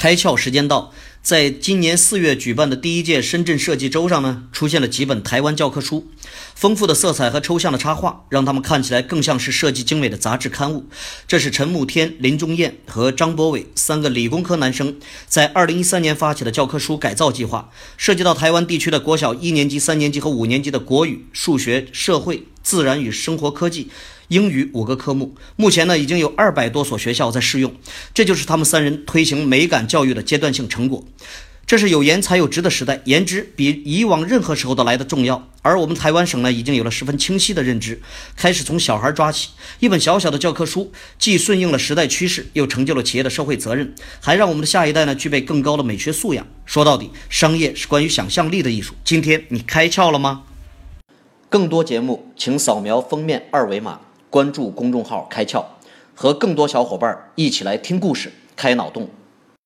开窍时间到，在今年四月举办的第一届深圳设计周上呢，出现了几本台湾教科书，丰富的色彩和抽象的插画，让他们看起来更像是设计精美的杂志刊物。这是陈慕天、林中燕和张博伟三个理工科男生在二零一三年发起的教科书改造计划，涉及到台湾地区的国小一年级、三年级和五年级的国语、数学、社会、自然与生活科技。英语五个科目，目前呢已经有二百多所学校在试用，这就是他们三人推行美感教育的阶段性成果。这是有颜才有值的时代，颜值比以往任何时候都来的重要。而我们台湾省呢，已经有了十分清晰的认知，开始从小孩抓起。一本小小的教科书，既顺应了时代趋势，又成就了企业的社会责任，还让我们的下一代呢具备更高的美学素养。说到底，商业是关于想象力的艺术。今天你开窍了吗？更多节目，请扫描封面二维码。关注公众号“开窍”，和更多小伙伴一起来听故事、开脑洞。